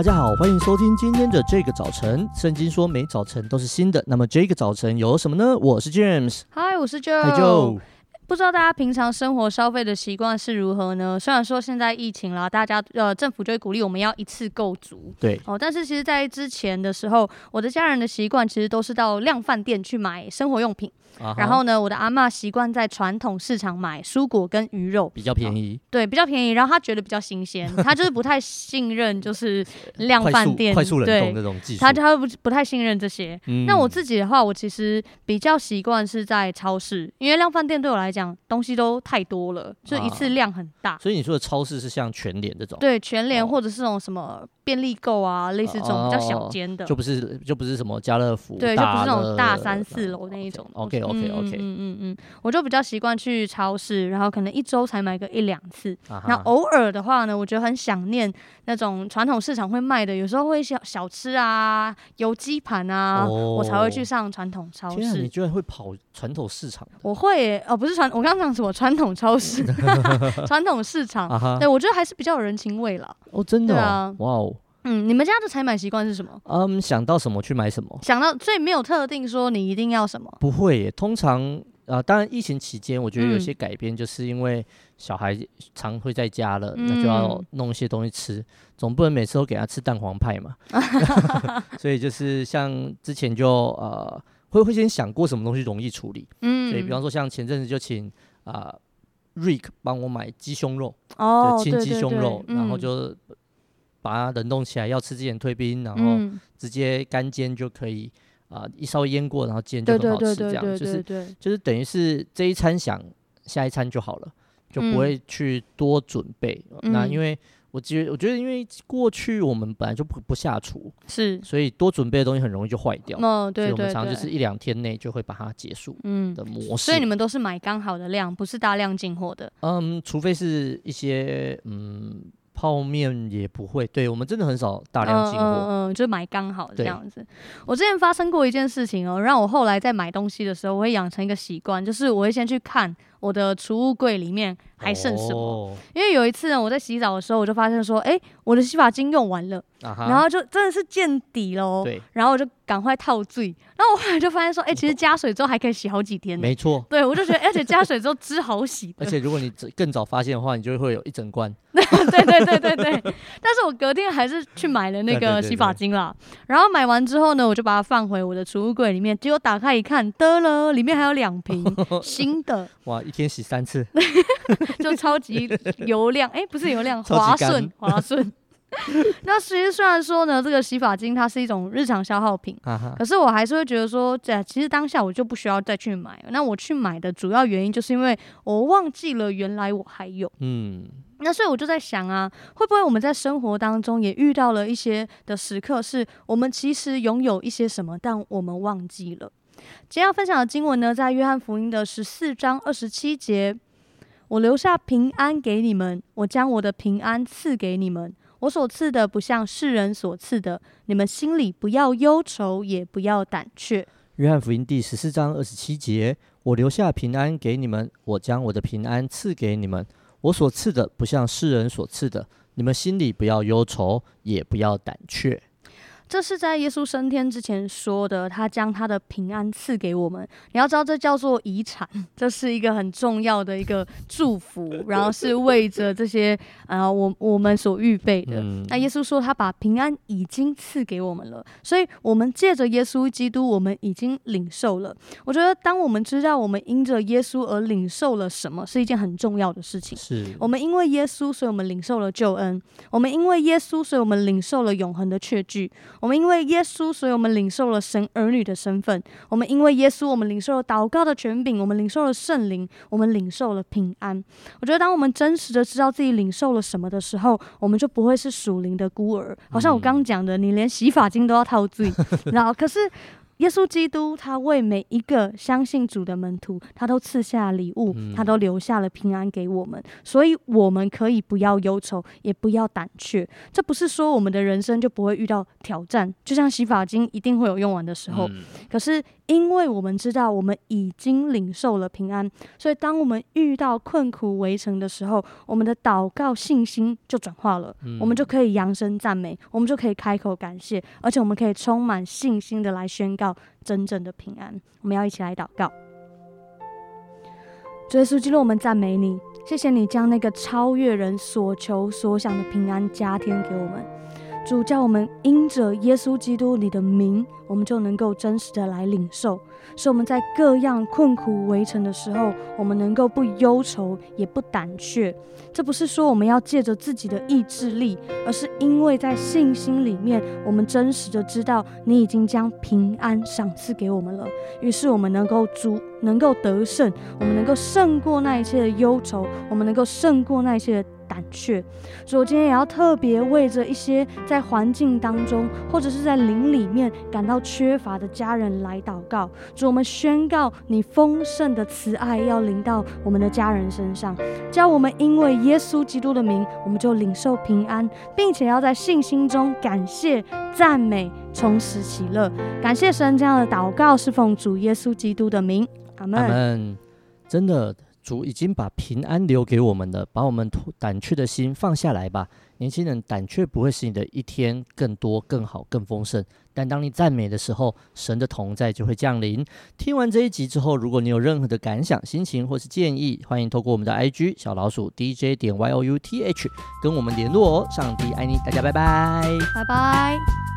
大家好，欢迎收听今天的这个早晨。圣经说每早晨都是新的，那么这个早晨有什么呢？我是 James，嗨，我是 Joe。Hi Joe。不知道大家平常生活消费的习惯是如何呢？虽然说现在疫情啦，大家呃政府就会鼓励我们要一次购足，对哦，但是其实，在之前的时候，我的家人的习惯其实都是到量贩店去买生活用品。Uh -huh. 然后呢，我的阿嬷习惯在传统市场买蔬果跟鱼肉，比较便宜。哦、对，比较便宜。然后她觉得比较新鲜，她就是不太信任，就是量贩店快速冷冻这种技术，他他不不太信任这些。嗯、那我自己的话，我其实比较习惯是在超市，因为量贩店对我来讲东西都太多了，就一次量很大。啊、所以你说的超市是像全联这种？对，全联或者是那种什么便利购啊，类似这种比较小间的，就不是就不是什么家乐福，对，就不是那种大三四楼那一种。OK OK OK，嗯嗯。嗯嗯，我就比较习惯去超市，然后可能一周才买个一两次。那偶尔的话呢，我觉得很想念那种传统市场会卖的，有时候会小小吃啊、油鸡盘啊、哦，我才会去上传统超市。你居然会跑传统市场？我会，哦，不是传，我刚刚讲什么传统超市？传统市场。对，我觉得还是比较有人情味啦。哦，真的、啊，哇哦。嗯，你们家的采买习惯是什么？嗯，想到什么去买什么。想到，所以没有特定说你一定要什么。不会耶，通常。啊、呃，当然，疫情期间，我觉得有些改变，就是因为小孩常会在家了，嗯、那就要弄一些东西吃，总不能每次都给他吃蛋黄派嘛。所以就是像之前就呃，会会先想过什么东西容易处理，嗯，所以比方说像前阵子就请啊、呃、Rick 帮我买鸡胸肉，哦，就清鸡胸肉，对对对，然后就把它冷冻起来，要吃之前退冰，然后直接干煎就可以。啊、呃，一稍微腌过，然后煎就很好吃，这样就是就是等于是这一餐想下一餐就好了，就不会去多准备。嗯、那因为我觉我觉得因为过去我们本来就不不下厨，是，所以多准备的东西很容易就坏掉。哦，对对对，所以我们常常就是一两天内就会把它结束。嗯，的模式。所以你们都是买刚好的量，不是大量进货的。嗯，除非是一些嗯。泡面也不会，对，我们真的很少大量进货，嗯嗯，就买刚好这样子。我之前发生过一件事情哦，让我后来在买东西的时候，我会养成一个习惯，就是我会先去看我的储物柜里面还剩什么。哦。因为有一次呢，我在洗澡的时候，我就发现说，哎，我的洗发精用完了，啊，然后就真的是见底喽，对，然后我就赶快套醉。然后我后来就发现说，哎、欸，其实加水之后还可以洗好几天。没错，对我就觉得，而且加水之后汁好洗。而且如果你更早发现的话，你就会有一整罐。对对对对对。但是我隔天还是去买了那个洗发精啦。然后买完之后呢，我就把它放回我的储物柜里面。结果打开一看，得了，里面还有两瓶 新的。哇，一天洗三次，就超级油亮。哎、欸，不是油亮，滑顺滑顺。那其实虽然说呢，这个洗发精它是一种日常消耗品，可是我还是会觉得说，这其实当下我就不需要再去买。那我去买的主要原因就是因为我忘记了原来我还有。嗯，那所以我就在想啊，会不会我们在生活当中也遇到了一些的时刻，是我们其实拥有一些什么，但我们忘记了。今天要分享的经文呢，在约翰福音的十四章二十七节，我留下平安给你们，我将我的平安赐给你们。我所赐的不像世人所赐的，你们心里不要忧愁，也不要胆怯。约翰福音第十四章二十七节：我留下平安给你们，我将我的平安赐给你们。我所赐的不像世人所赐的，你们心里不要忧愁，也不要胆怯。这是在耶稣升天之前说的，他将他的平安赐给我们。你要知道，这叫做遗产，这是一个很重要的一个祝福，然后是为着这些啊，我我们所预备的。那耶稣说，他把平安已经赐给我们了，所以我们借着耶稣基督，我们已经领受了。我觉得，当我们知道我们因着耶稣而领受了什么，是一件很重要的事情。是我们因为耶稣，所以我们领受了救恩；我们因为耶稣，所以我们领受了永恒的确据。我们因为耶稣，所以我们领受了神儿女的身份；我们因为耶稣，我们领受了祷告的权柄；我们领受了圣灵；我们领受了平安。我觉得，当我们真实的知道自己领受了什么的时候，我们就不会是属灵的孤儿。好像我刚讲的，你连洗发精都要套罪，然后可是。耶稣基督，他为每一个相信主的门徒，他都赐下礼物，他都留下了平安给我们，所以我们可以不要忧愁，也不要胆怯。这不是说我们的人生就不会遇到挑战，就像洗发精一定会有用完的时候，可是。因为我们知道我们已经领受了平安，所以当我们遇到困苦围城的时候，我们的祷告信心就转化了，嗯、我们就可以扬声赞美，我们就可以开口感谢，而且我们可以充满信心的来宣告真正的平安。我们要一起来祷告。主耶稣基督，我们赞美你，谢谢你将那个超越人所求所想的平安加添给我们。主叫我们因着耶稣基督你的名，我们就能够真实的来领受，使我们在各样困苦围城的时候，我们能够不忧愁也不胆怯。这不是说我们要借着自己的意志力，而是因为在信心里面，我们真实的知道你已经将平安赏赐给我们了。于是我们能够主能够得胜，我们能够胜过那一切的忧愁，我们能够胜过那一切的。胆怯，所以我今天也要特别为着一些在环境当中，或者是在灵里面感到缺乏的家人来祷告。主，我们宣告你丰盛的慈爱要临到我们的家人身上，叫我们因为耶稣基督的名，我们就领受平安，并且要在信心中感谢、赞美、充实喜乐。感谢神，这样的祷告是奉主耶稣基督的名，阿门。阿门。真的。主已经把平安留给我们了，把我们胆怯的心放下来吧。年轻人，胆怯不会使你的一天更多、更好、更丰盛。但当你赞美的时候，神的同在就会降临。听完这一集之后，如果你有任何的感想、心情或是建议，欢迎透过我们的 IG 小老鼠 DJ 点 YOUTH 跟我们联络哦。上帝爱你，大家拜拜，拜拜。